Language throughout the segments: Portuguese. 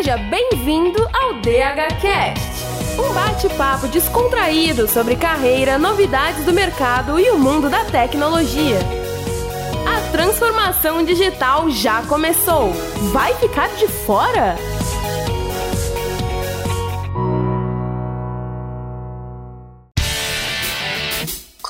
Seja bem-vindo ao DHCast, um bate-papo descontraído sobre carreira, novidades do mercado e o mundo da tecnologia. A transformação digital já começou. Vai ficar de fora?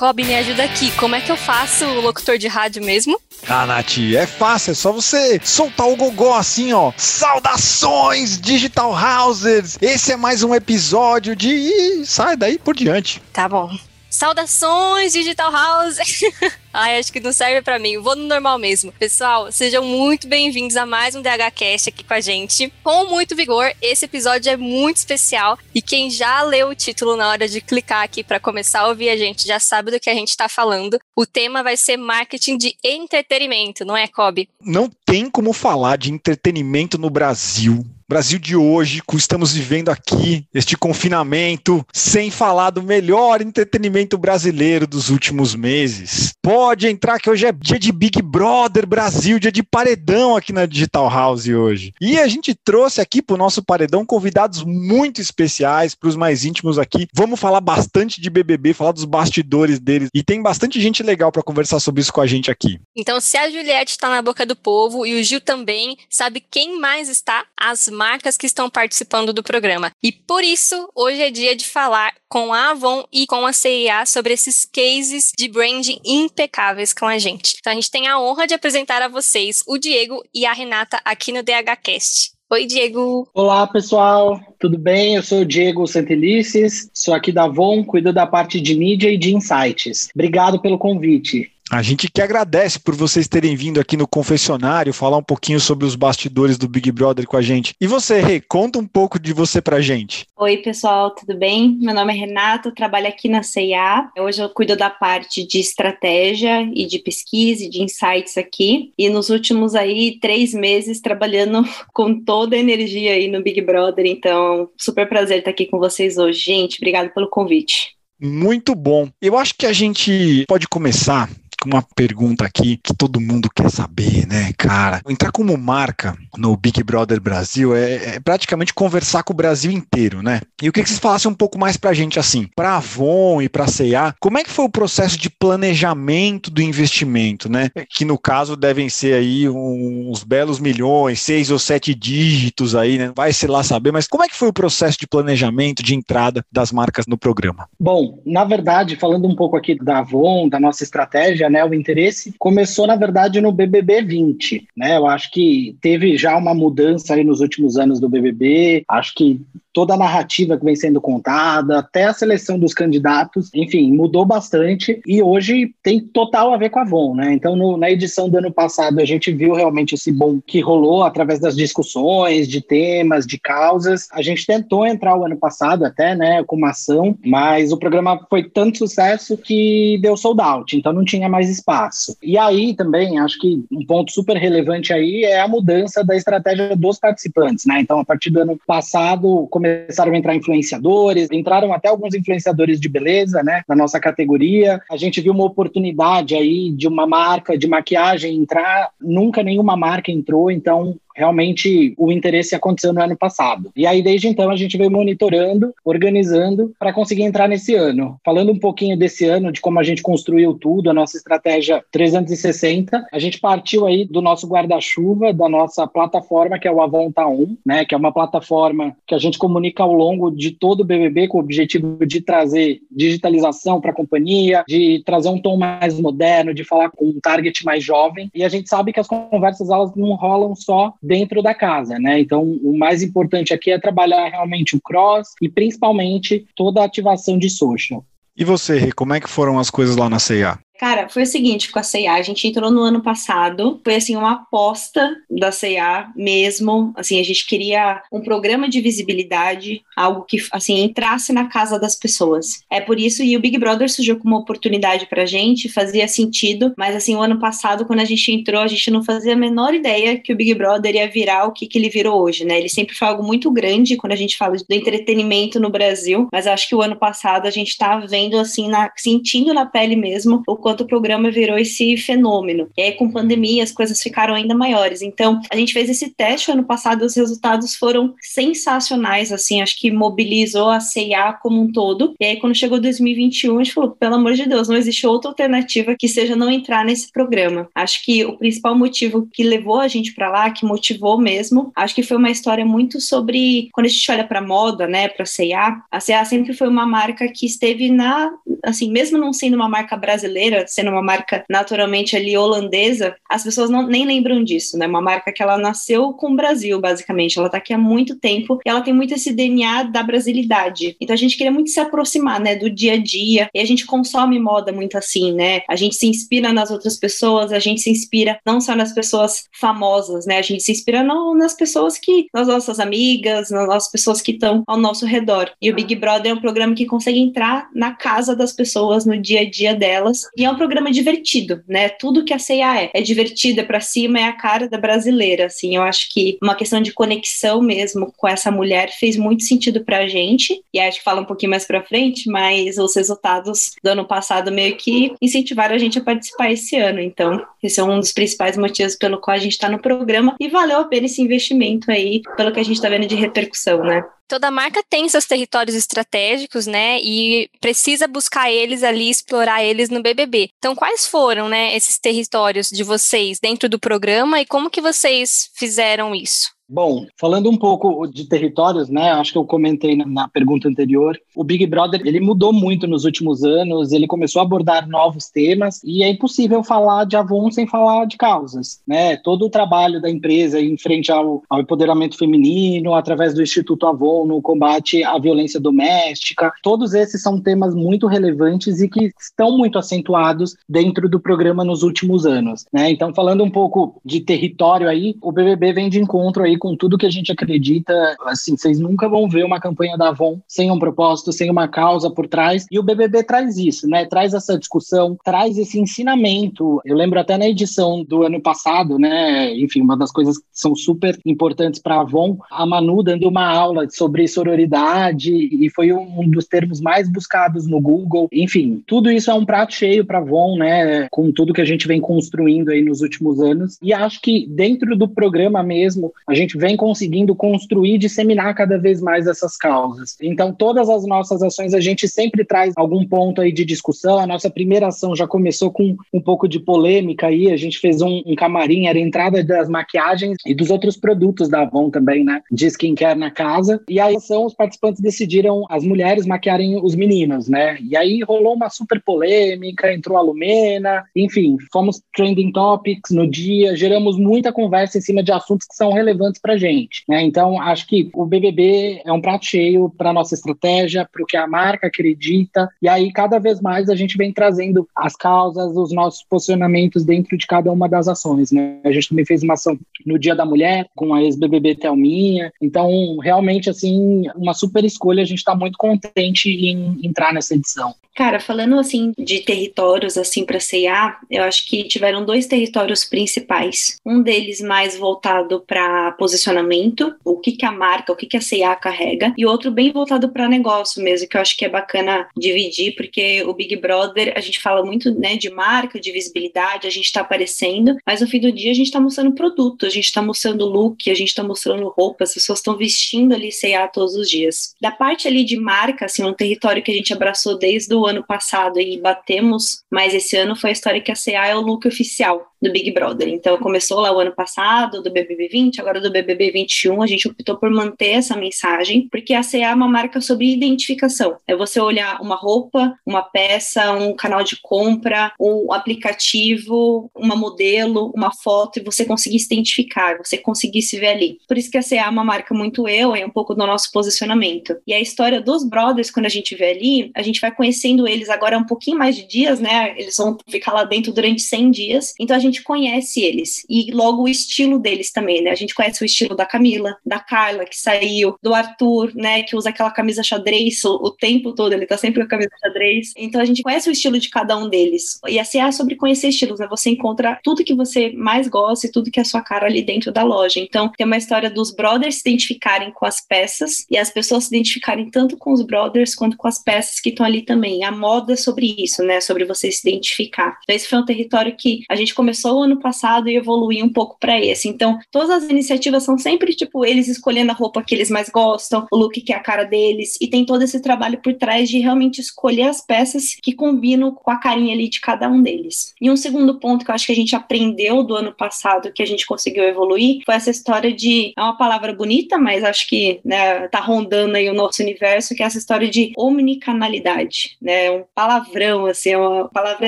Kobe, me ajuda aqui. Como é que eu faço o locutor de rádio mesmo? Ah, Nath, é fácil, é só você soltar o gogó assim, ó. Saudações, Digital Housers! Esse é mais um episódio de. Ih, sai daí por diante. Tá bom. Saudações, Digital House! Ai, acho que não serve para mim. Vou no normal mesmo. Pessoal, sejam muito bem-vindos a mais um DHCast aqui com a gente. Com muito vigor, esse episódio é muito especial e quem já leu o título na hora de clicar aqui para começar a ouvir a gente já sabe do que a gente está falando. O tema vai ser marketing de entretenimento, não é, Kobe? Não tem como falar de entretenimento no Brasil Brasil de hoje, estamos vivendo aqui, este confinamento, sem falar do melhor entretenimento brasileiro dos últimos meses. Pode entrar que hoje é dia de Big Brother Brasil, dia de paredão aqui na Digital House hoje. E a gente trouxe aqui para o nosso paredão convidados muito especiais, para os mais íntimos aqui. Vamos falar bastante de BBB, falar dos bastidores deles. E tem bastante gente legal para conversar sobre isso com a gente aqui. Então, se a Juliette está na boca do povo e o Gil também, sabe quem mais está? As marcas que estão participando do programa. E por isso, hoje é dia de falar com a Avon e com a CIA sobre esses cases de branding impecáveis com a gente. Então a gente tem a honra de apresentar a vocês o Diego e a Renata aqui no DHCast. Oi, Diego. Olá, pessoal. Tudo bem? Eu sou o Diego Santelices, sou aqui da Avon, cuido da parte de mídia e de insights. Obrigado pelo convite. A gente que agradece por vocês terem vindo aqui no confessionário falar um pouquinho sobre os bastidores do Big Brother com a gente. E você, Rê, conta um pouco de você pra gente. Oi, pessoal, tudo bem? Meu nome é Renato, trabalho aqui na CIA. Hoje eu cuido da parte de estratégia e de pesquisa e de insights aqui. E nos últimos aí três meses trabalhando com toda a energia aí no Big Brother. Então, super prazer estar aqui com vocês hoje. Gente, obrigado pelo convite. Muito bom. Eu acho que a gente pode começar uma pergunta aqui que todo mundo quer saber, né, cara? Entrar como marca no Big Brother Brasil é, é praticamente conversar com o Brasil inteiro, né? E eu queria que vocês falassem um pouco mais pra gente, assim, pra Avon e pra CA, como é que foi o processo de planejamento do investimento, né? Que no caso devem ser aí uns belos milhões, seis ou sete dígitos aí, né? Vai ser lá saber, mas como é que foi o processo de planejamento, de entrada das marcas no programa? Bom, na verdade, falando um pouco aqui da Avon, da nossa estratégia, né, o interesse começou, na verdade, no BBB 20, né? Eu acho que teve já uma mudança aí nos últimos anos do BBB, acho que toda a narrativa que vem sendo contada, até a seleção dos candidatos, enfim, mudou bastante e hoje tem total a ver com a Avon, né? Então, no, na edição do ano passado, a gente viu realmente esse bom que rolou através das discussões, de temas, de causas. A gente tentou entrar o ano passado até, né, com uma ação, mas o programa foi tanto sucesso que deu sold out, então não tinha mais espaço. E aí também, acho que um ponto super relevante aí é a mudança da estratégia dos participantes, né? Então, a partir do ano passado, começaram a entrar influenciadores, entraram até alguns influenciadores de beleza, né, na nossa categoria. A gente viu uma oportunidade aí de uma marca de maquiagem entrar, nunca nenhuma marca entrou, então realmente o interesse aconteceu no ano passado. E aí, desde então, a gente veio monitorando, organizando para conseguir entrar nesse ano. Falando um pouquinho desse ano, de como a gente construiu tudo, a nossa estratégia 360, a gente partiu aí do nosso guarda-chuva, da nossa plataforma, que é o Avonta 1, né, que é uma plataforma que a gente comunica ao longo de todo o BBB com o objetivo de trazer digitalização para a companhia, de trazer um tom mais moderno, de falar com um target mais jovem. E a gente sabe que as conversas elas não rolam só dentro da casa, né? Então, o mais importante aqui é trabalhar realmente o cross e principalmente toda a ativação de social. E você, como é que foram as coisas lá na CIA? Cara, foi o seguinte com a C&A, a gente entrou no ano passado, foi assim uma aposta da C&A mesmo, assim, a gente queria um programa de visibilidade, algo que assim entrasse na casa das pessoas. É por isso e o Big Brother surgiu como uma oportunidade pra gente, fazia sentido, mas assim, o ano passado quando a gente entrou, a gente não fazia a menor ideia que o Big Brother ia virar o que que ele virou hoje, né? Ele sempre foi algo muito grande quando a gente fala do entretenimento no Brasil, mas acho que o ano passado a gente tá vendo assim, na, sentindo na pele mesmo o quanto o programa virou esse fenômeno. E aí, com pandemia, as coisas ficaram ainda maiores. Então, a gente fez esse teste ano passado, os resultados foram sensacionais, assim, acho que mobilizou a CIA como um todo. E aí, quando chegou 2021, a gente falou, pelo amor de Deus, não existe outra alternativa que seja não entrar nesse programa. Acho que o principal motivo que levou a gente para lá, que motivou mesmo, acho que foi uma história muito sobre quando a gente olha para moda, né, para C&A, a C&A sempre foi uma marca que esteve na, assim, mesmo não sendo uma marca brasileira, sendo uma marca naturalmente ali holandesa, as pessoas não, nem lembram disso, né? Uma marca que ela nasceu com o Brasil, basicamente. Ela tá aqui há muito tempo e ela tem muito esse DNA da brasilidade. Então a gente queria muito se aproximar, né, do dia a dia. E a gente consome moda muito assim, né? A gente se inspira nas outras pessoas, a gente se inspira não só nas pessoas famosas, né? A gente se inspira não, nas pessoas que, nas nossas amigas, nas pessoas que estão ao nosso redor. E o Big Brother é um programa que consegue entrar na casa das pessoas, no dia a dia delas. E é um programa divertido, né? Tudo que a ceia é. É divertido, é pra cima, é a cara da brasileira, assim. Eu acho que uma questão de conexão mesmo com essa mulher fez muito sentido pra gente. E acho que fala um pouquinho mais pra frente, mas os resultados do ano passado meio que incentivaram a gente a participar esse ano. Então, esse é um dos principais motivos pelo qual a gente está no programa e valeu a pena esse investimento aí, pelo que a gente está vendo de repercussão, né? Toda marca tem seus territórios estratégicos, né? E precisa buscar eles ali, explorar eles no BBB. Então, quais foram, né, esses territórios de vocês dentro do programa e como que vocês fizeram isso? Bom, falando um pouco de territórios, né? Acho que eu comentei na, pergunta anterior. O Big Brother ele mudou muito nos últimos anos. Ele começou a abordar novos temas e é impossível falar de Avon sem falar de causas, né? Todo o trabalho da empresa em frente ao, ao empoderamento feminino, através do Instituto Avon no combate à violência doméstica, todos esses são temas muito relevantes e que estão muito acentuados dentro do programa nos últimos anos, né? Então, falando um pouco de território aí, o BBB vem de encontro aí com tudo que a gente acredita. Assim, vocês nunca vão ver uma campanha da Avon sem um propósito, sem uma causa por trás. E o BBB traz isso, né? Traz essa discussão, traz esse ensinamento. Eu lembro até na edição do ano passado, né? Enfim, uma das coisas que são super importantes para a Avon, a Manu dando uma aula sobre sororidade e foi um dos termos mais buscados no Google. Enfim, tudo isso é um prato cheio para a Avon, né? Com tudo que a gente vem construindo aí nos últimos anos. E acho que dentro do programa mesmo, a gente gente vem conseguindo construir e disseminar cada vez mais essas causas. Então, todas as nossas ações, a gente sempre traz algum ponto aí de discussão. A nossa primeira ação já começou com um pouco de polêmica aí, a gente fez um, um camarim, era a entrada das maquiagens e dos outros produtos da Avon também, né, de skincare na casa. E aí são os participantes decidiram as mulheres maquiarem os meninos, né? E aí rolou uma super polêmica, entrou a Lumena, enfim, fomos trending topics no dia, geramos muita conversa em cima de assuntos que são relevantes para gente. Né? Então, acho que o BBB é um prato cheio para nossa estratégia, para o que a marca acredita, e aí cada vez mais a gente vem trazendo as causas, os nossos posicionamentos dentro de cada uma das ações. Né? A gente também fez uma ação no Dia da Mulher com a ex-BBB Thelminha, então realmente assim uma super escolha. A gente está muito contente em entrar nessa edição. Cara, falando assim de territórios assim para CA, eu acho que tiveram dois territórios principais. Um deles mais voltado para posicionamento, o que que a marca, o que que a CA carrega, e outro bem voltado para negócio mesmo, que eu acho que é bacana dividir, porque o Big Brother, a gente fala muito, né, de marca, de visibilidade, a gente está aparecendo, mas no fim do dia a gente está mostrando produto, a gente está mostrando look, a gente está mostrando roupa, as pessoas estão vestindo ali CA todos os dias. Da parte ali de marca, assim, um território que a gente abraçou desde ano passado e batemos, mas esse ano foi a história que a CA é o look oficial do Big Brother. Então começou lá o ano passado, do BBB 20, agora do BBB 21, a gente optou por manter essa mensagem, porque a CA é uma marca sobre identificação. É você olhar uma roupa, uma peça, um canal de compra, um aplicativo, uma modelo, uma foto e você conseguir se identificar, você conseguir se ver ali. Por isso que a CA é uma marca muito eu, é um pouco do nosso posicionamento. E a história dos brothers, quando a gente vê ali, a gente vai conhecendo eles agora um pouquinho mais de dias, né? Eles vão ficar lá dentro durante 100 dias. Então a gente gente conhece eles e logo o estilo deles também, né? A gente conhece o estilo da Camila, da Carla, que saiu, do Arthur, né? Que usa aquela camisa xadrez o, o tempo todo, ele tá sempre com a camisa xadrez. Então a gente conhece o estilo de cada um deles. E a CA é sobre conhecer estilos, né? Você encontra tudo que você mais gosta e tudo que é a sua cara ali dentro da loja. Então tem uma história dos brothers se identificarem com as peças e as pessoas se identificarem tanto com os brothers quanto com as peças que estão ali também. A moda é sobre isso, né? Sobre você se identificar. Então, esse foi um território que a gente começou o ano passado e evoluiu um pouco para esse. Então, todas as iniciativas são sempre tipo eles escolhendo a roupa que eles mais gostam, o look que é a cara deles, e tem todo esse trabalho por trás de realmente escolher as peças que combinam com a carinha ali de cada um deles. E um segundo ponto que eu acho que a gente aprendeu do ano passado, que a gente conseguiu evoluir, foi essa história de é uma palavra bonita, mas acho que né, tá rondando aí o nosso universo, que é essa história de omnicanalidade, né? Um palavrão, assim, é uma palavra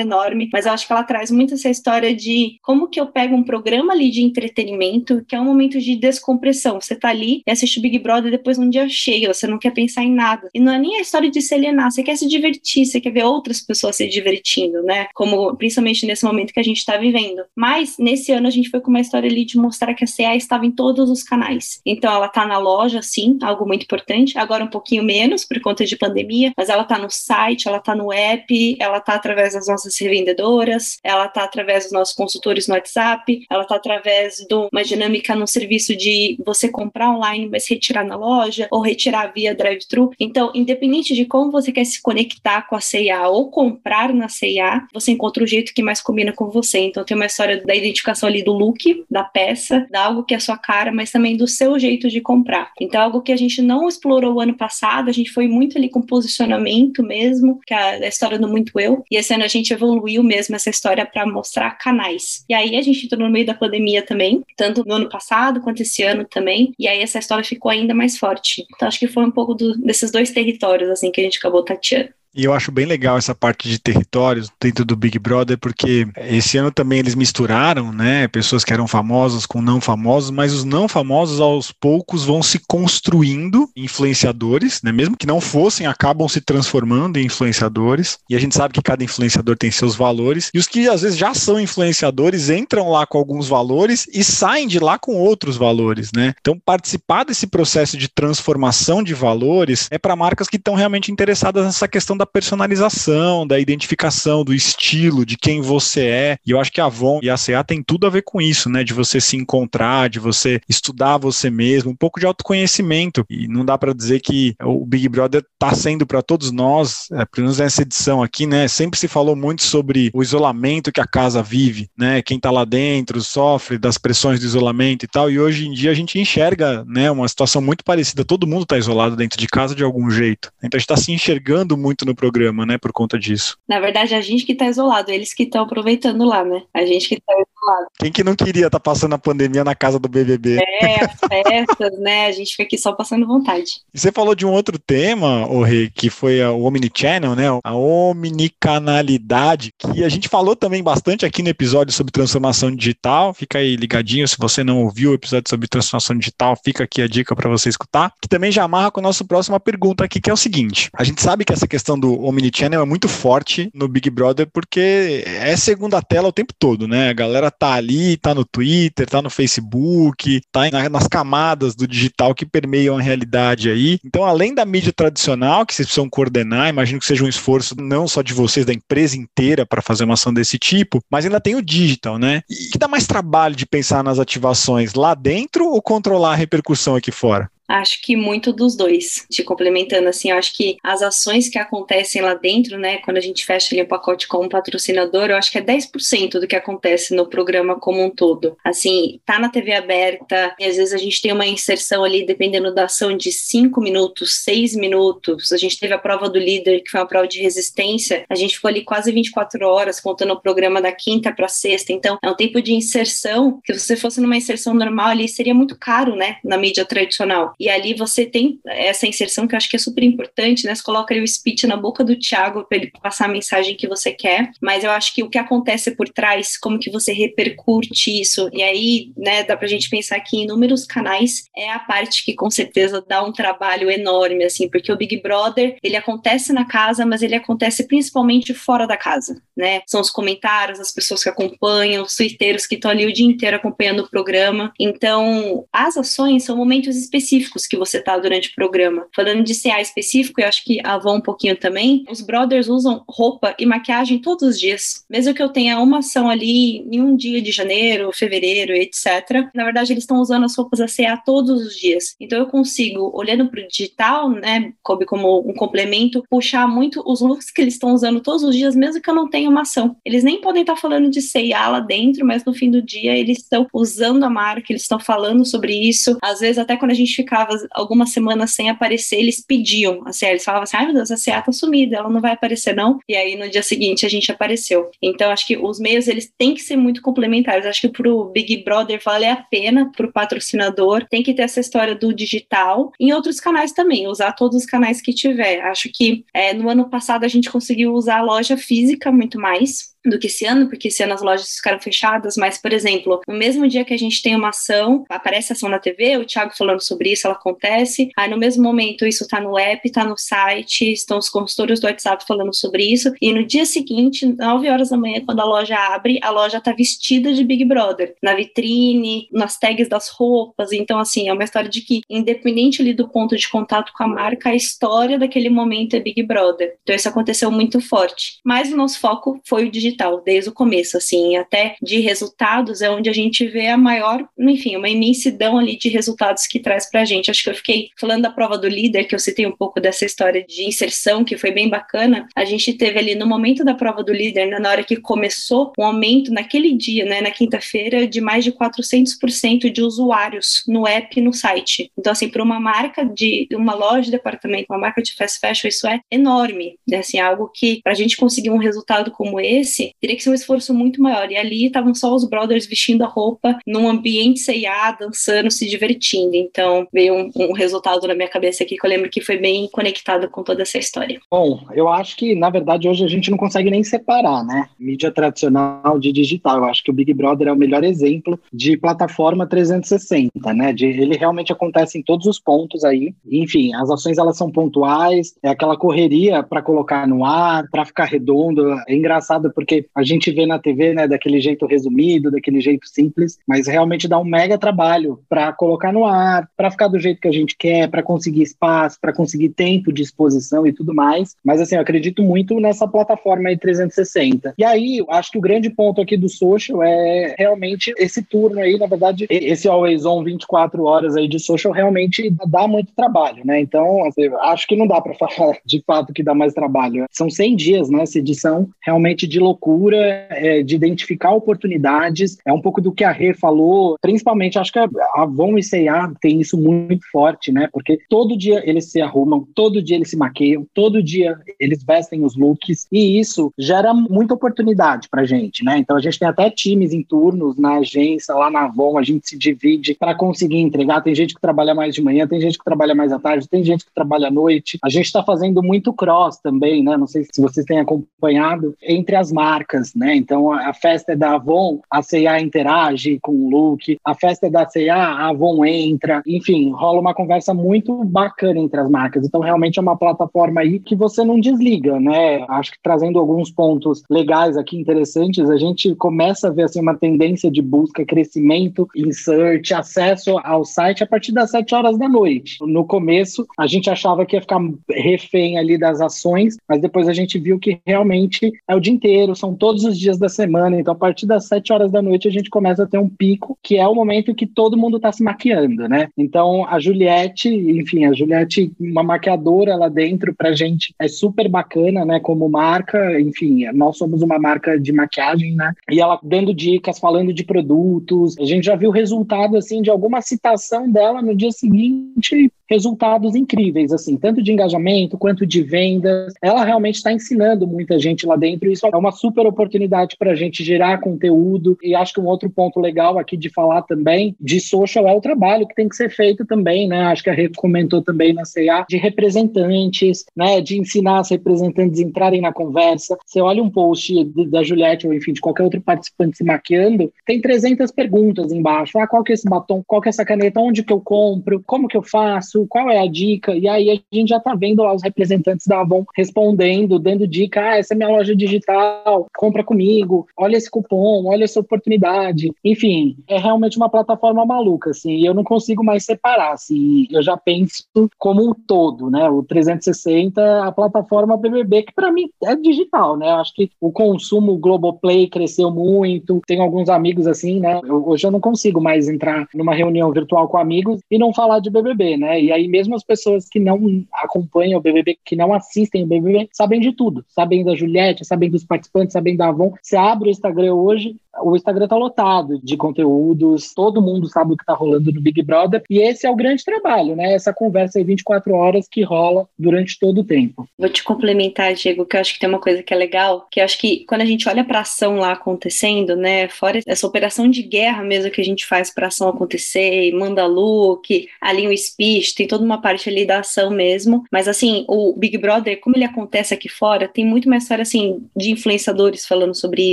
enorme, mas eu acho que ela traz muito essa história de como que eu pego um programa ali de entretenimento, que é um momento de descompressão. Você tá ali e assiste Big Brother depois num dia cheio, você não quer pensar em nada. E não é nem a história de se alienar, você quer se divertir, você quer ver outras pessoas se divertindo, né? Como principalmente nesse momento que a gente tá vivendo. Mas nesse ano a gente foi com uma história ali de mostrar que a CA estava em todos os canais. Então ela tá na loja, sim, algo muito importante. Agora um pouquinho menos por conta de pandemia, mas ela tá no site, ela tá no app, ela tá através das nossas revendedoras, ela tá através dos nossos consultores no WhatsApp, ela tá através de uma dinâmica no serviço de você comprar online, mas retirar na loja ou retirar via drive-thru. Então, independente de como você quer se conectar com a CIA ou comprar na CIA, você encontra o jeito que mais combina com você. Então, tem uma história da identificação ali do look, da peça, da algo que é sua cara, mas também do seu jeito de comprar. Então, algo que a gente não explorou ano passado, a gente foi muito ali com posicionamento mesmo, que é a história do muito eu, e esse ano a gente evoluiu mesmo essa história para mostrar canais. E aí a gente entrou no meio da pandemia também, tanto no ano passado quanto esse ano também, e aí essa história ficou ainda mais forte. Então acho que foi um pouco do, desses dois territórios assim que a gente acabou tateando. E eu acho bem legal essa parte de territórios dentro do Big Brother, porque esse ano também eles misturaram, né, pessoas que eram famosas com não famosos, mas os não famosos aos poucos vão se construindo influenciadores, né, mesmo que não fossem, acabam se transformando em influenciadores. E a gente sabe que cada influenciador tem seus valores, e os que às vezes já são influenciadores entram lá com alguns valores e saem de lá com outros valores, né? Então participar desse processo de transformação de valores é para marcas que estão realmente interessadas nessa questão da da personalização, da identificação, do estilo, de quem você é. E eu acho que a Avon e a CA tem tudo a ver com isso, né? De você se encontrar, de você estudar você mesmo, um pouco de autoconhecimento. E não dá para dizer que o Big Brother está sendo para todos nós, é, pelo menos nessa edição aqui, né? Sempre se falou muito sobre o isolamento que a casa vive, né? Quem está lá dentro sofre das pressões do isolamento e tal. E hoje em dia a gente enxerga, né? Uma situação muito parecida. Todo mundo está isolado dentro de casa de algum jeito. Então a gente está se enxergando muito no no programa, né, por conta disso. Na verdade, a gente que tá isolado, eles que estão aproveitando lá, né? A gente que tá isolado. Quem que não queria estar tá passando a pandemia na casa do BBB? É, as festas, né? A gente fica aqui só passando vontade. E você falou de um outro tema, o Rei, que foi o Omnichannel, né? A omnicanalidade, que a gente falou também bastante aqui no episódio sobre transformação digital. Fica aí ligadinho, se você não ouviu o episódio sobre transformação digital, fica aqui a dica para você escutar, que também já amarra com a nossa próxima pergunta aqui, que é o seguinte: a gente sabe que essa questão do Omnichannel é muito forte no Big Brother porque é segunda tela o tempo todo, né? A galera tá ali, tá no Twitter, tá no Facebook, tá nas camadas do digital que permeiam a realidade aí. Então, além da mídia tradicional, que vocês precisam coordenar, imagino que seja um esforço não só de vocês, da empresa inteira para fazer uma ação desse tipo, mas ainda tem o digital, né? E que dá mais trabalho de pensar nas ativações lá dentro ou controlar a repercussão aqui fora? Acho que muito dos dois. Te complementando, assim, eu acho que as ações que acontecem lá dentro, né, quando a gente fecha ali o pacote com um patrocinador, eu acho que é 10% do que acontece no programa como um todo. Assim, tá na TV aberta, e às vezes a gente tem uma inserção ali, dependendo da ação, de 5 minutos, 6 minutos. A gente teve a prova do líder, que foi uma prova de resistência, a gente ficou ali quase 24 horas contando o programa da quinta para sexta. Então, é um tempo de inserção que se você fosse numa inserção normal ali, seria muito caro, né, na mídia tradicional. E ali você tem essa inserção que eu acho que é super importante, né? Você coloca o speech na boca do Thiago para ele passar a mensagem que você quer, mas eu acho que o que acontece por trás, como que você repercute isso, e aí, né, dá pra gente pensar que inúmeros canais é a parte que com certeza dá um trabalho enorme, assim, porque o Big Brother, ele acontece na casa, mas ele acontece principalmente fora da casa, né? São os comentários, as pessoas que acompanham, os twitteiros que estão ali o dia inteiro acompanhando o programa. Então, as ações são momentos específicos que você tá durante o programa. Falando de CA específico, eu acho que avô um pouquinho também, os brothers usam roupa e maquiagem todos os dias. Mesmo que eu tenha uma ação ali em um dia de janeiro, fevereiro, etc. Na verdade, eles estão usando as roupas da CA todos os dias. Então eu consigo, olhando para o digital, né, como um complemento, puxar muito os looks que eles estão usando todos os dias, mesmo que eu não tenha uma ação. Eles nem podem estar falando de C&A lá dentro, mas no fim do dia eles estão usando a marca, eles estão falando sobre isso. Às vezes, até quando a gente ficava algumas semanas sem aparecer, eles pediam, assim, eles falavam assim, ai meu Deus, a CA tá sumida, ela não vai aparecer não. E aí no dia seguinte a gente apareceu. Então acho que os meios eles têm que ser muito complementares. Acho que pro Big Brother vale a pena, pro patrocinador, tem que ter essa história do digital. Em outros canais também, usar todos os canais que tiver. Acho que é, no ano passado a gente conseguiu usar a loja física muito mais do que esse ano, porque esse ano as lojas ficaram fechadas, mas, por exemplo, no mesmo dia que a gente tem uma ação, aparece a ação na TV, o Thiago falando sobre isso, ela acontece, aí no mesmo momento isso tá no app, tá no site, estão os consultores do WhatsApp falando sobre isso, e no dia seguinte, 9 horas da manhã, quando a loja abre, a loja tá vestida de Big Brother, na vitrine, nas tags das roupas, então, assim, é uma história de que, independente ali do ponto de contato com a marca, a história daquele momento é Big Brother. Então, isso aconteceu muito forte. Mas o nosso foco foi o digital digital desde o começo, assim, até de resultados é onde a gente vê a maior, enfim, uma imensidão ali de resultados que traz pra gente. Acho que eu fiquei falando da prova do líder, que eu citei um pouco dessa história de inserção, que foi bem bacana. A gente teve ali no momento da prova do líder, né, na hora que começou, um aumento naquele dia, né, na quinta-feira, de mais de 400% de usuários no app e no site. Então, assim, para uma marca de uma loja de departamento, uma marca de fast fashion, isso é enorme. Né? Assim, algo que, para a gente conseguir um resultado como esse, teria que ser um esforço muito maior. E ali estavam só os brothers vestindo a roupa num ambiente C&A, dançando, se divertindo. Então veio um, um, resultado na minha cabeça aqui que eu lembro que foi bem conectado com toda essa história. Bom, eu acho que na verdade hoje a gente não consegue nem separar, né? Mídia tradicional de digital. Eu acho que o Big Brother é o melhor exemplo de plataforma 360, né? De, ele realmente acontece em todos os pontos aí. Enfim, as ações elas são pontuais, é aquela correria para colocar no ar, para ficar redondo. É engraçado porque porque a gente vê na TV, né, daquele jeito resumido, daquele jeito simples, mas realmente dá um mega trabalho para colocar no ar, para ficar do jeito que a gente quer, para conseguir espaço, para conseguir tempo de exposição e tudo mais. Mas assim, eu acredito muito nessa plataforma aí 360. E aí, acho que o grande ponto aqui do social é realmente esse turno aí, na verdade, esse always on 24 horas aí de social realmente dá muito trabalho, né? Então, assim, acho que não dá para falar de fato que dá mais trabalho. São 100 dias, né, essa edição realmente de loucura procura é, de identificar oportunidades. É um pouco do que a Rê falou, principalmente acho que a Avon e C&A tem isso muito forte, né? Porque todo dia eles se arrumam, todo dia eles se maqueiam, todo dia eles vestem os looks e isso gera muita oportunidade pra gente, né? Então a gente tem até times em turnos na agência, lá na Avon, a gente se divide para conseguir entregar. Tem gente que trabalha mais de manhã, tem gente que trabalha mais à tarde, tem gente que trabalha à noite. A gente está fazendo muito cross também, né? Não sei se vocês têm acompanhado entre as marcas marcas, né? Então a festa é da Avon, a C&A interage com o Luke, a festa é da C&A, a Avon entra, enfim, rola uma conversa muito bacana entre as marcas. Então realmente é uma plataforma aí que você não desliga, né? Acho que trazendo alguns pontos legais aqui interessantes, a gente começa a ver assim uma tendência de busca, crescimento, insert, acesso ao site a partir das 7 horas da noite. No começo, a gente achava que ia ficar refém ali das ações, mas depois a gente viu que realmente é o dia inteiro, são todos os dias da semana. Então, a partir das 7 horas da noite, a gente começa a ter um pico, que é o momento que todo mundo está se maquiando, né? Então, a Juliette, enfim, a Juliette, uma maquiadora lá dentro, pra gente é super bacana, né? Como marca, enfim, nós somos uma marca de maquiagem, né? E ela dando dicas, falando de produtos. A gente já viu resultado, assim, de alguma citação dela no dia seguinte resultados incríveis, assim, tanto de engajamento quanto de vendas. Ela realmente está ensinando muita gente lá dentro. Isso é uma super oportunidade para a gente gerar conteúdo. E acho que um outro ponto legal aqui de falar também de social é o trabalho que tem que ser feito também, né? Acho que a Rê comentou também na CA de representantes, né? De ensinar as representantes a entrarem na conversa. Você olha um post da Juliette ou enfim de qualquer outro participante se maquiando, tem 300 perguntas embaixo. Ah, qual que é esse batom? Qual que é essa caneta? Onde que eu compro? Como que eu faço? Qual é a dica? E aí a gente já tá vendo lá os representantes da Avon respondendo, dando dica. Ah, essa é minha loja digital, compra comigo. Olha esse cupom, olha essa oportunidade. Enfim, é realmente uma plataforma maluca, assim. Eu não consigo mais separar, assim. Eu já penso como um todo, né? O 360, a plataforma BBB, que para mim é digital, né? Eu acho que o consumo Globoplay cresceu muito. Tenho alguns amigos assim, né? Eu, hoje eu não consigo mais entrar numa reunião virtual com amigos e não falar de BBB, né? E aí mesmo as pessoas que não acompanham o BBB, que não assistem o BBB, sabem de tudo. Sabem da Juliette, sabem dos participantes, sabem da Avon. Você abre o Instagram hoje, o Instagram tá lotado de conteúdos, todo mundo sabe o que tá rolando no Big Brother, e esse é o grande trabalho, né? Essa conversa aí 24 horas que rola durante todo o tempo. Vou te complementar, Diego, que eu acho que tem uma coisa que é legal, que eu acho que quando a gente olha pra ação lá acontecendo, né, fora essa operação de guerra mesmo que a gente faz pra ação acontecer, manda look, ali um speech, tem toda uma parte ali da ação mesmo, mas assim, o Big Brother, como ele acontece aqui fora, tem muito mais história, assim, de influenciadores falando sobre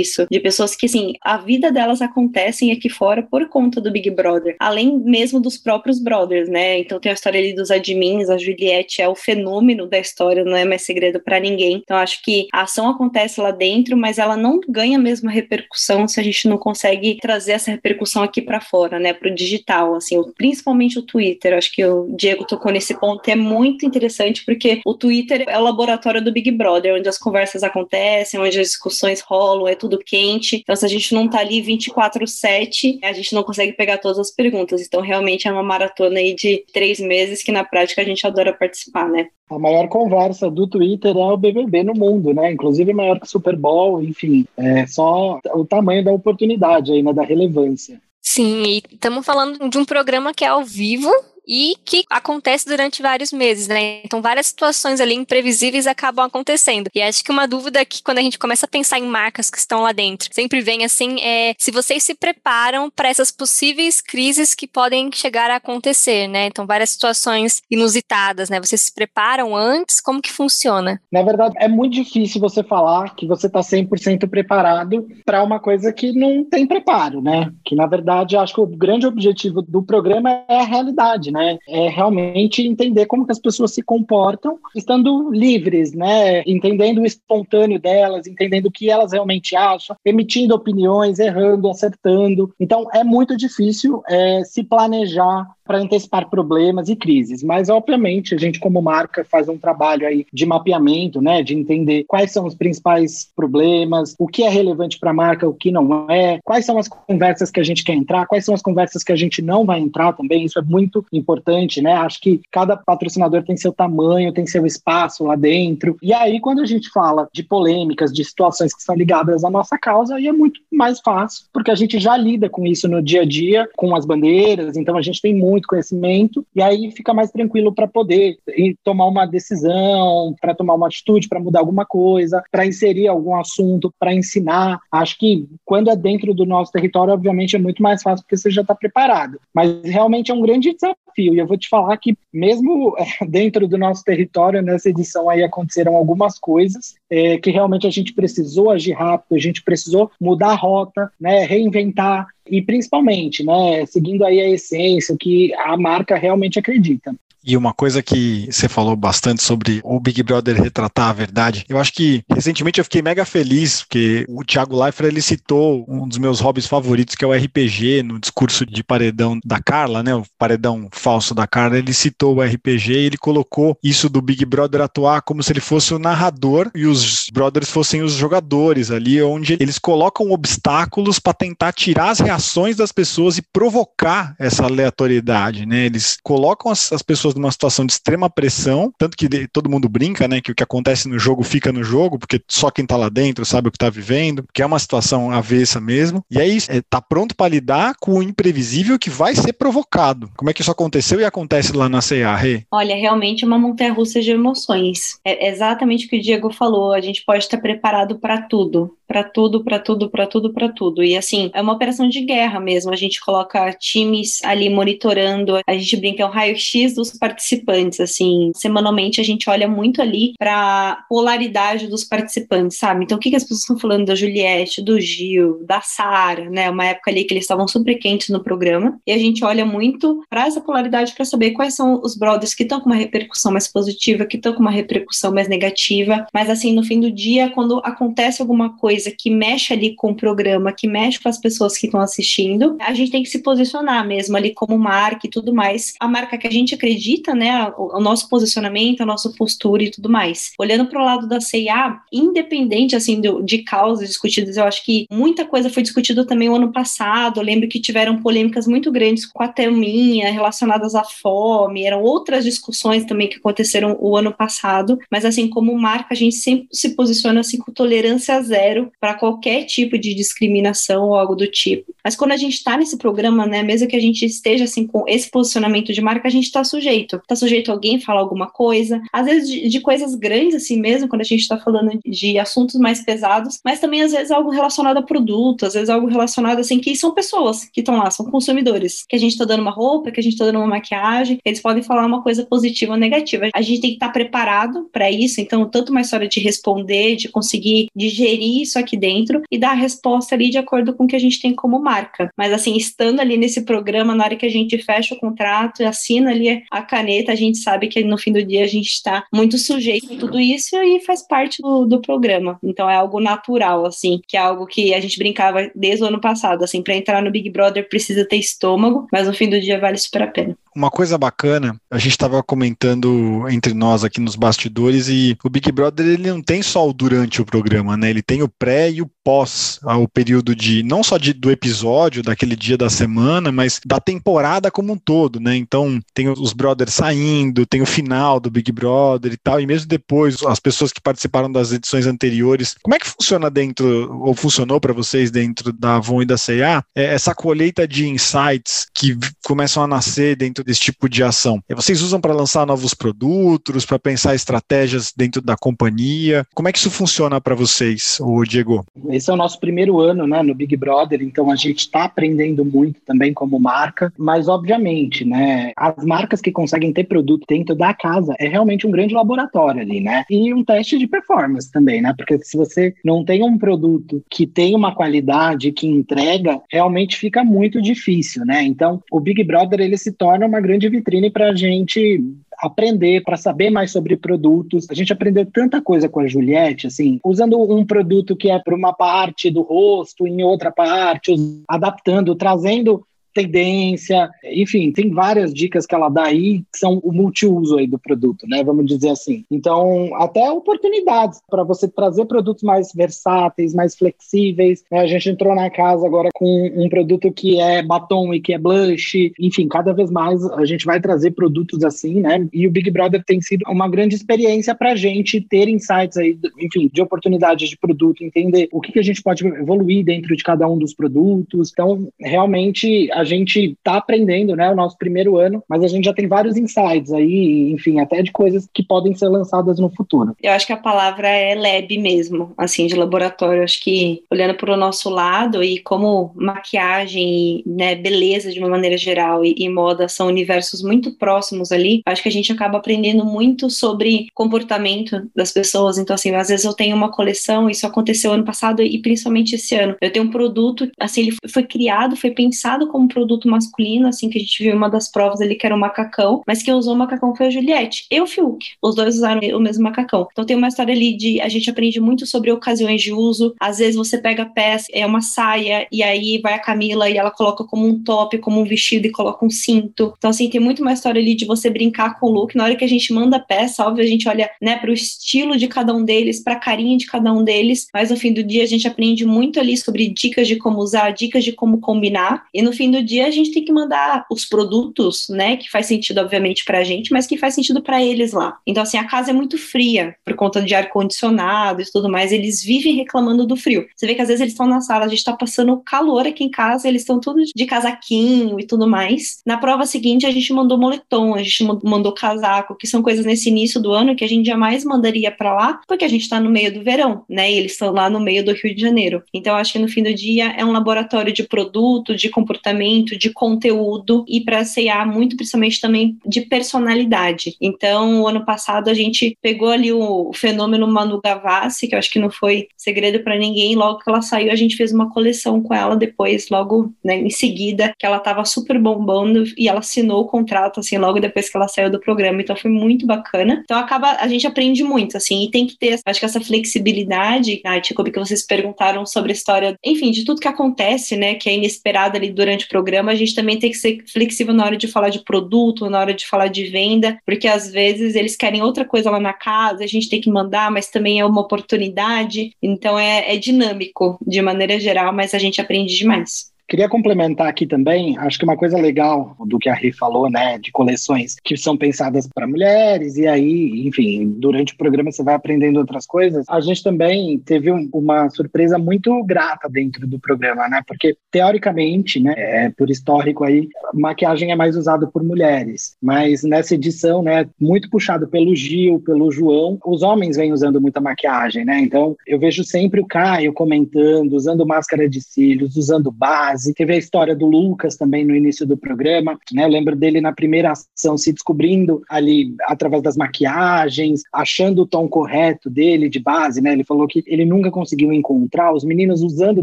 isso, de pessoas que, assim, a vida delas acontecem aqui fora por conta do Big Brother, além mesmo dos próprios brothers, né? Então tem a história ali dos admins, a Juliette é o fenômeno da história, não é mais segredo para ninguém. Então acho que a ação acontece lá dentro, mas ela não ganha a mesma repercussão se a gente não consegue trazer essa repercussão aqui para fora, né, pro digital, assim, principalmente o Twitter. Acho que o Diego tocou nesse ponto, é muito interessante porque o Twitter é o laboratório do Big Brother, onde as conversas acontecem, onde as discussões rolam, é tudo quente. Então se a gente não tá ali 24/7, a gente não consegue pegar todas as perguntas. Então realmente é uma maratona aí de três meses que na prática a gente adora participar, né? A maior conversa do Twitter é o BBB no mundo, né? Inclusive maior que o Super Bowl, enfim, é só o tamanho da oportunidade aí, né, da relevância. Sim, e estamos falando de um programa que é ao vivo, e que acontece durante vários meses, né? Então, várias situações ali imprevisíveis acabam acontecendo. E acho que uma dúvida que quando a gente começa a pensar em marcas que estão lá dentro, sempre vem assim, é se vocês se preparam para essas possíveis crises que podem chegar a acontecer, né? Então, várias situações inusitadas, né? Vocês se preparam antes? Como que funciona? Na verdade, é muito difícil você falar que você está 100% preparado para uma coisa que não tem preparo, né? Que, na verdade, acho que o grande objetivo do programa é a realidade, né? É realmente entender como que as pessoas se comportam, estando livres, né? Entendendo o espontâneo delas, entendendo o que elas realmente acham, emitindo opiniões, errando, acertando. Então, é muito difícil é, se planejar para antecipar problemas e crises. Mas, obviamente, a gente, como marca, faz um trabalho aí de mapeamento, né, de entender quais são os principais problemas, o que é relevante para a marca, o que não é, quais são as conversas que a gente quer entrar, quais são as conversas que a gente não vai entrar também. Isso é muito importante, né? Acho que cada patrocinador tem seu tamanho, tem seu espaço lá dentro. E aí, quando a gente fala de polêmicas, de situações que são ligadas à nossa causa, aí é muito mais fácil, porque a gente já lida com isso no dia a dia, com as bandeiras, então a gente tem muito muito conhecimento, e aí fica mais tranquilo para poder tomar uma decisão, para tomar uma atitude, para mudar alguma coisa, para inserir algum assunto, para ensinar. Acho que quando é dentro do nosso território, obviamente é muito mais fácil porque você já está preparado. Mas realmente é um grande desafio. E eu vou te falar que, mesmo é, dentro do nosso território, nessa edição aí aconteceram algumas coisas é, que realmente a gente precisou agir rápido, a gente precisou mudar a rota, né, reinventar e principalmente, né, seguindo aí a essência, que a marca realmente acredita. E uma coisa que você falou bastante sobre o Big Brother retratar a verdade, eu acho que recentemente eu fiquei mega feliz, porque o Thiago Leifert ele citou um dos meus hobbies favoritos, que é o RPG, no discurso de paredão da Carla, né? O paredão falso da Carla, ele citou o RPG e ele colocou isso do Big Brother atuar como se ele fosse o narrador e os brothers fossem os jogadores ali, onde eles colocam obstáculos para tentar tirar as reações das pessoas e provocar essa aleatoriedade, né? Eles colocam as, as pessoas pessoas numa situação de extrema pressão, tanto que todo mundo brinca, né, que o que acontece no jogo fica no jogo, porque só quem tá lá dentro sabe o que tá vivendo, que é uma situação avessa mesmo. E aí é, tá pronto para lidar com o imprevisível que vai ser provocado. Como é que isso aconteceu e acontece lá na CA, Rê? Olha, realmente é uma montanha russa de emoções. É exatamente o que o Diego falou, a gente pode estar preparado para tudo, para tudo, para tudo, para tudo, para tudo. E assim, é uma operação de guerra mesmo. A gente coloca times ali monitorando, a gente brinca é um raio-x dos participantes, assim, semanalmente a gente olha muito ali para polaridade dos participantes, sabe? Então, o que, que as pessoas estão falando da Juliette, do Gil, da Sara, né? Uma época ali que eles estavam super quentes no programa, e a gente olha muito para essa polaridade para saber quais são os brothers que estão com uma repercussão mais positiva, que estão com uma repercussão mais negativa, mas assim, no fim do dia, quando acontece alguma coisa que mexe ali com o programa, que mexe com as pessoas que estão assistindo, a gente tem que se posicionar mesmo ali como marca e tudo mais. A marca que a gente acredita, né, o, nosso posicionamento, a nossa postura e tudo mais. Olhando para o lado da CIA, independente assim do, de causas discutidas, eu acho que muita coisa foi discutida também o ano passado. Eu lembro que tiveram polêmicas muito grandes com a Telminha relacionadas à fome, eram outras discussões também que aconteceram o ano passado, mas assim como marca a gente sempre se posiciona assim com tolerância zero para qualquer tipo de discriminação ou algo do tipo. Mas quando a gente está nesse programa, né, mesmo que a gente esteja assim com esse posicionamento de marca, a gente está sujeito. Está sujeito a alguém falar alguma coisa, às vezes de, de coisas grandes assim mesmo, quando a gente está falando de assuntos mais pesados, mas também às vezes algo relacionado a produto, às vezes algo relacionado assim que são pessoas que estão lá, são consumidores, que a gente está dando uma roupa, que a gente está dando uma maquiagem, eles podem falar uma coisa positiva ou negativa. A gente tem que estar tá preparado para isso, então tanto uma história de responder, de conseguir digerir isso aqui dentro e dar a resposta ali de acordo com o que a gente tem como marca. Mas assim, estando ali nesse programa, na hora que a gente fecha o contrato e assina ali a caneta, a gente sabe que no fim do dia a gente está muito sujeito a tudo isso e faz parte do, do programa. Então é algo natural, assim, que é algo que a gente brincava desde o ano passado, assim, para entrar no Big Brother precisa ter estômago, mas no fim do dia vale super a pena. Uma coisa bacana, a gente estava comentando entre nós aqui nos bastidores e o Big Brother ele não tem só o durante o programa, né? Ele tem o pré e o pós, o período de não só de, do episódio, daquele dia da semana, mas da temporada como um todo, né? Então tem os brothers saindo, tem o final do Big Brother e tal, e mesmo depois as pessoas que participaram das edições anteriores. Como é que funciona dentro, ou funcionou para vocês dentro da Avon e da CA, é essa colheita de insights que começam a nascer dentro desse tipo de ação? Vocês usam para lançar novos produtos, para pensar estratégias dentro da companhia? Como é que isso funciona para vocês, o Diego? Esse é o nosso primeiro ano né, no Big Brother, então a gente está aprendendo muito também como marca, mas obviamente, né, as marcas que conseguem ter produto dentro da casa é realmente um grande laboratório ali, né? E um teste de performance também, né? Porque se você não tem um produto que tem uma qualidade, que entrega, realmente fica muito difícil, né? Então, o Big Brother ele se torna uma grande vitrine para a gente aprender, para saber mais sobre produtos. A gente aprendeu tanta coisa com a Juliette, assim, usando um produto que é para uma parte do rosto, em outra parte, adaptando, trazendo tendência, enfim, tem várias dicas que ela dá aí que são o multiuso aí do produto, né? Vamos dizer assim. Então, até oportunidades para você trazer produtos mais versáteis, mais flexíveis. Né? A gente entrou na casa agora com um produto que é batom e que é blush. Enfim, cada vez mais a gente vai trazer produtos assim, né? E o Big Brother tem sido uma grande experiência para a gente ter insights aí, enfim, de oportunidades de produto, entender o que, que a gente pode evoluir dentro de cada um dos produtos. Então, realmente, a a gente está aprendendo, né? O nosso primeiro ano, mas a gente já tem vários insights aí, enfim, até de coisas que podem ser lançadas no futuro. Eu acho que a palavra é lab mesmo, assim, de laboratório. Eu acho que olhando para o nosso lado e como maquiagem, né, beleza de uma maneira geral e, e moda são universos muito próximos ali, acho que a gente acaba aprendendo muito sobre comportamento das pessoas. Então, assim, às vezes eu tenho uma coleção, isso aconteceu ano passado e principalmente esse ano. Eu tenho um produto, assim, ele foi criado, foi pensado como produto masculino, assim, que a gente viu uma das provas ali, que era o macacão, mas quem usou o macacão foi a Juliette e o Fiuk. Os dois usaram o mesmo macacão. Então tem uma história ali de a gente aprende muito sobre ocasiões de uso. Às vezes você pega peça, é uma saia, e aí vai a Camila e ela coloca como um top, como um vestido e coloca um cinto. Então, assim, tem muito uma história ali de você brincar com o look. Na hora que a gente manda peça, óbvio, a gente olha, né, pro estilo de cada um deles, pra carinha de cada um deles, mas no fim do dia a gente aprende muito ali sobre dicas de como usar, dicas de como combinar, e no fim do do dia a gente tem que mandar os produtos, né, que faz sentido obviamente pra gente, mas que faz sentido para eles lá. Então assim, a casa é muito fria por conta de ar condicionado e tudo mais, eles vivem reclamando do frio. Você vê que às vezes eles estão na sala, a gente tá passando calor aqui em casa, eles estão todos de casaquinho e tudo mais. Na prova seguinte a gente mandou moletom, a gente mandou casaco, que são coisas nesse início do ano que a gente jamais mandaria para lá, porque a gente tá no meio do verão, né? E eles estão lá no meio do Rio de Janeiro. Então acho que no fim do dia é um laboratório de produto, de comportamento, de conteúdo e para CA muito principalmente também de personalidade. Então, ano passado a gente pegou ali o, fenômeno Manu Gavassi, que eu acho que não foi segredo para ninguém, logo que ela saiu, a gente fez uma coleção com ela depois, logo né, em seguida, que ela estava super bombando e ela assinou o contrato assim logo depois que ela saiu do programa. Então foi muito bacana. Então acaba a gente aprende muito assim e tem que ter, acho que essa flexibilidade, a Ticobi que vocês perguntaram sobre a história, enfim, de tudo que acontece, né, que é inesperado ali durante o programa, a gente também tem que ser flexível na hora de falar de produto, na hora de falar de venda, porque às vezes eles querem outra coisa lá na casa, a gente tem que mandar, mas também é uma oportunidade. Então é, é dinâmico de maneira geral, mas a gente aprende demais. Queria complementar aqui também, acho que uma coisa legal do que a Rê falou, né, de coleções que são pensadas para mulheres, e aí, enfim, durante o programa você vai aprendendo outras coisas. A gente também teve um, uma surpresa muito grata dentro do programa, né, porque teoricamente, né, é, por histórico aí, maquiagem é mais usada por mulheres, mas nessa edição, né, muito puxado pelo Gil, pelo João, os homens vêm usando muita maquiagem, né, então eu vejo sempre o Caio comentando, usando máscara de cílios, usando base, fase. Teve a história do Lucas também no início do programa, né? Eu lembro dele na primeira ação se descobrindo ali através das maquiagens, achando o tom correto dele de base, né? Ele falou que ele nunca conseguiu encontrar os meninos usando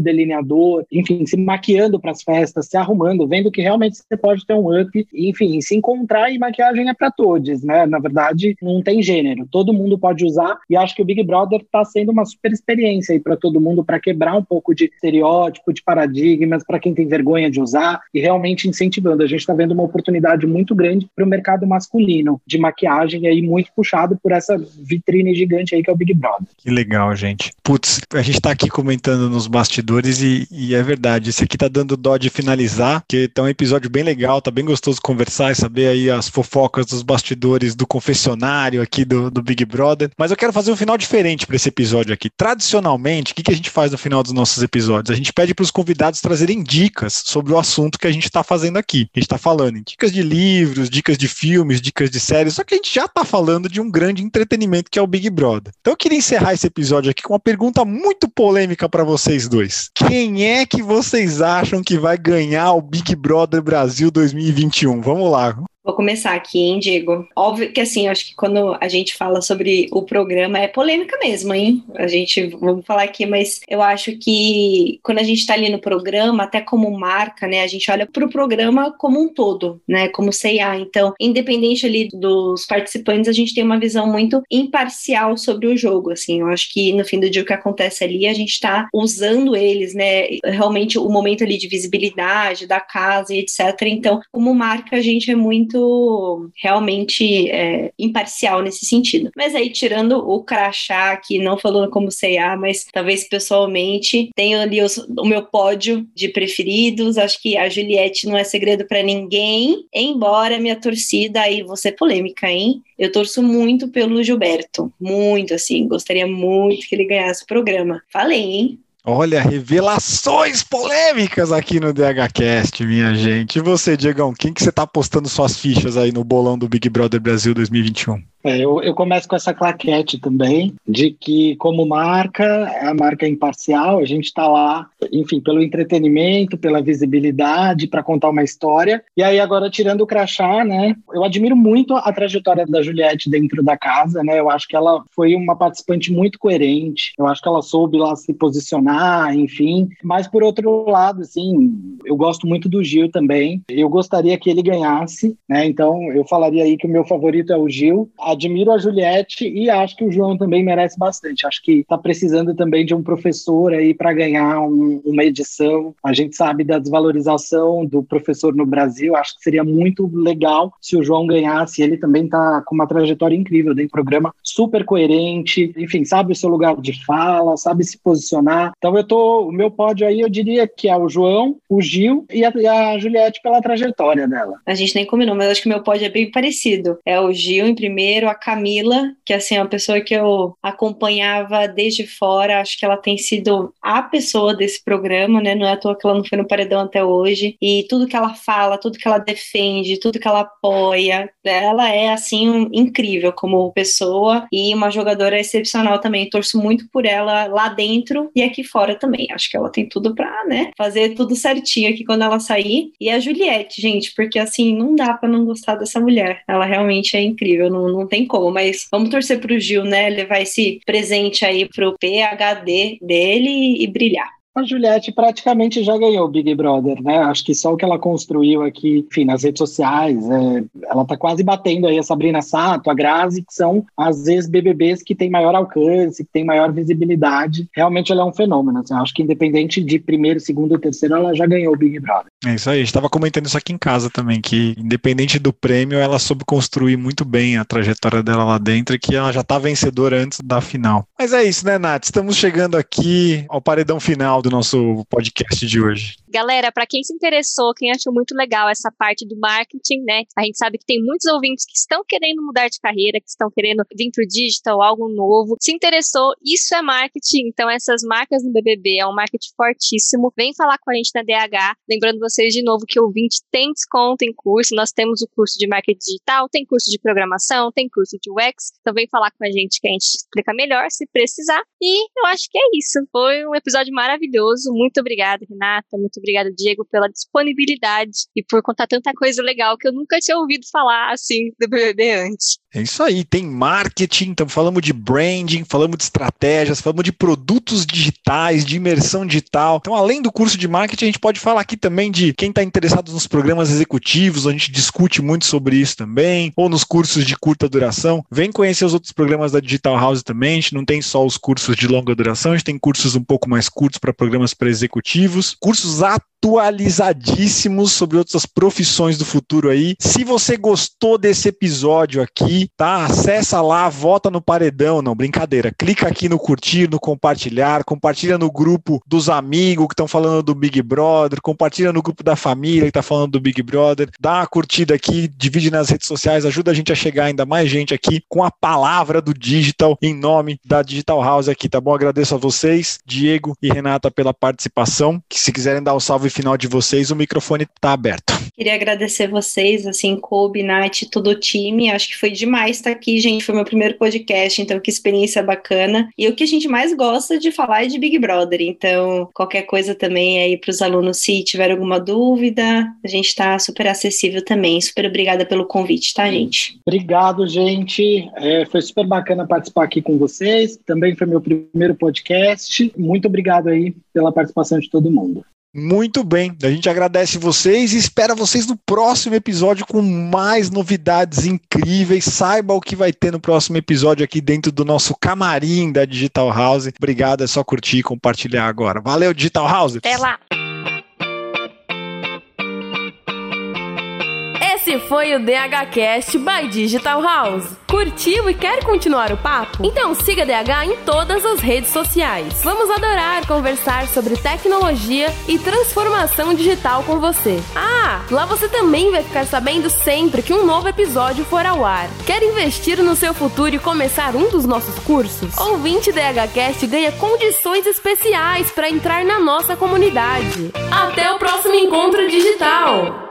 delineador, enfim, se maquiando para as festas, se arrumando, vendo que realmente você pode ter um up, enfim, se encontrar e maquiagem é para todos, né? Na verdade, não tem gênero, todo mundo pode usar e acho que o Big Brother está sendo uma super experiência para todo mundo para quebrar um pouco de estereótipo, de paradigmas, para quem quem tem vergonha de usar e realmente incentivando. A gente está vendo uma oportunidade muito grande para o mercado masculino de maquiagem aí muito puxado por essa vitrine gigante aí que é o Big Brother. Que legal, gente. Putz, a gente está aqui comentando nos bastidores e, e, é verdade, esse aqui tá dando dó de finalizar, que tá um episódio bem legal, tá bem gostoso conversar e saber aí as fofocas dos bastidores do confessionário aqui do, do Big Brother. Mas eu quero fazer um final diferente para esse episódio aqui. Tradicionalmente, o que, que a gente faz no final dos nossos episódios? A gente pede para os convidados trazerem dicas sobre o assunto que a gente está fazendo aqui. A gente está falando em dicas de livros, dicas de filmes, dicas de séries, só que a gente já está falando de um grande entretenimento que é o Big Brother. Então eu queria encerrar esse episódio aqui com uma pergunta muito polêmica para vocês dois. Quem é que vocês acham que vai ganhar o Big Brother Brasil 2021? Vamos lá. Vou começar aqui, hein, Diego? Óbvio que assim, acho que quando a gente fala sobre o programa é polêmica mesmo, hein? A gente, vamos falar aqui, mas eu acho que quando a gente tá ali no programa, até como marca, né, a gente olha pro programa como um todo, né, como CIA. Então, independente ali dos participantes, a gente tem uma visão muito imparcial sobre o jogo, assim. Eu acho que no fim do dia o que acontece ali, a gente tá usando eles, né, realmente o momento ali de visibilidade da casa e etc. Então, como marca, a gente é muito muito realmente é, imparcial nesse sentido. Mas aí, tirando o crachá, que não falou como CA, mas talvez pessoalmente, tenho ali os, o meu pódio de preferidos. Acho que a Juliette não é segredo para ninguém, embora minha torcida aí, ser polêmica, hein? Eu torço muito pelo Gilberto, muito assim, gostaria muito que ele ganhasse o programa. Falei, hein? Olha, revelações polêmicas aqui no DHCast, minha gente. E você, Diegão, quem que você tá apostando suas fichas aí no bolão do Big Brother Brasil 2021? É, eu, eu, começo com essa claquete também, de que, como marca, a marca é imparcial, a gente está lá, enfim, pelo entretenimento, pela visibilidade, para contar uma história. E aí, agora, tirando o crachá, né, eu admiro muito a trajetória da Juliette dentro da casa, né, eu acho que ela foi uma participante muito coerente, eu acho que ela soube lá se posicionar, enfim. Mas, por outro lado, assim, eu gosto muito do Gil também, eu gostaria que ele ganhasse, né, então eu falaria aí que o meu favorito é o Gil admiro a Juliette e acho que o João também merece bastante. Acho que está precisando também de um professor aí para ganhar um, uma edição. A gente sabe da desvalorização do professor no Brasil. Acho que seria muito legal se o João ganhasse. Ele também está com uma trajetória incrível dentro do programa, super coerente, enfim, sabe o seu lugar de fala, sabe se posicionar. Então eu tô, o meu pódio aí eu diria que é o João, o Gil e a, e a Juliette pela trajetória dela. A gente nem combinou, mas acho que meu pódio é bem parecido. É o Gil em primeiro, a Camila, que assim é uma pessoa que eu acompanhava desde fora, acho que ela tem sido a pessoa desse programa, né? Não é à toa que ela não foi no paredão até hoje. E tudo que ela fala, tudo que ela defende, tudo que ela apoia, ela é assim incrível como pessoa e uma jogadora excepcional também. Torço muito por ela lá dentro e aqui fora também. Acho que ela tem tudo pra, né, fazer tudo certinho aqui quando ela sair. E a Juliette, gente, porque assim, não dá para não gostar dessa mulher. Ela realmente é incrível, não, não tem como. Mas vamos torcer pro Gil, né, levar esse presente aí pro PHD dele e brilhar. A Juliette praticamente já ganhou o Big Brother, né? Acho que só o que ela construiu aqui, enfim, nas redes sociais, é, ela tá quase batendo aí a Sabrina Sato, a Grazi, que são as ex-BBBs que têm maior alcance, que têm maior visibilidade. Realmente ela é um fenômeno. Assim, acho que independente de primeiro, segundo ou terceiro, ela já ganhou o Big Brother. É isso aí, a gente tava comentando isso aqui em casa também, que independente do prêmio, ela soube construir muito bem a trajetória dela lá dentro e que ela já tá vencedora antes da final. Mas é isso, né, Nath? Estamos chegando aqui ao paredão final do nosso podcast de hoje. Galera, para quem se interessou, quem achou muito legal essa parte do marketing, né? A gente sabe que tem muitos ouvintes que estão querendo mudar de carreira, que estão querendo vir pro digital, algo novo. Se interessou, isso é marketing. Então, essas marcas no BBB é um marketing fortíssimo. Vem falar com a gente na DH. Lembrando vocês de novo que o ouvinte tem desconto em curso. Nós temos o curso de marketing digital, tem curso de programação, tem curso de UX. Então, vem falar com a gente que a gente explica melhor se precisar. E eu acho que é isso. Foi um episódio maravilhoso. Muito obrigada, Renata. Muito obrigada, Diego, pela disponibilidade e por contar tanta coisa legal que eu nunca tinha ouvido falar assim do BBB antes. É isso aí, tem marketing, então falamos de branding, falamos de estratégias, falamos de produtos digitais, de imersão digital. Então, além do curso de marketing, a gente pode falar aqui também de quem está interessado nos programas executivos, a gente discute muito sobre isso também, ou nos cursos de curta duração. Vem conhecer os outros programas da Digital House também, a gente não tem só os cursos de longa duração, a gente tem cursos um pouco mais curtos para programas para executivos, cursos atualizadíssimos sobre outras profissões do futuro aí. Se você gostou desse episódio aqui, tá? Acessa lá, vota no paredão, não, brincadeira. Clica aqui no curtir, no compartilhar, compartilha no grupo dos amigos que estão falando do Big Brother, compartilha no grupo da família que está falando do Big Brother, dá uma curtida aqui, divide nas redes sociais, ajuda a gente a chegar ainda mais gente aqui com a palavra do digital em nome da Digital House aqui, tá bom? Agradeço a vocês, Diego e Renata pela participação. Que se quiserem dar o salve final de vocês, o microfone está aberto. Queria agradecer vocês, assim, Kobe, Nath, todo o time. Acho que foi demais estar aqui, gente. Foi meu primeiro podcast, então que experiência bacana. E o que a gente mais gosta de falar é de Big Brother. Então, qualquer coisa também aí para os alunos, se tiver alguma dúvida, a gente está super acessível também. Super obrigada pelo convite, tá, gente? Obrigado, gente. É, foi super bacana participar aqui com vocês. Também foi meu primeiro podcast. Muito obrigado aí pela participação de todo mundo. Muito bem, a gente agradece vocês e espera vocês no próximo episódio com mais novidades incríveis. Saiba o que vai ter no próximo episódio aqui dentro do nosso camarim da Digital House. Obrigado, é só curtir e compartilhar agora. Valeu, Digital House! Até lá! Esse foi o DHCast by Digital House. Curtiu e quer continuar o papo? Então siga DH em todas as redes sociais. Vamos adorar conversar sobre tecnologia e transformação digital com você. Ah, lá você também vai ficar sabendo sempre que um novo episódio for ao ar. Quer investir no seu futuro e começar um dos nossos cursos? Ouvinte DHCast ganha condições especiais para entrar na nossa comunidade. Até o próximo encontro digital!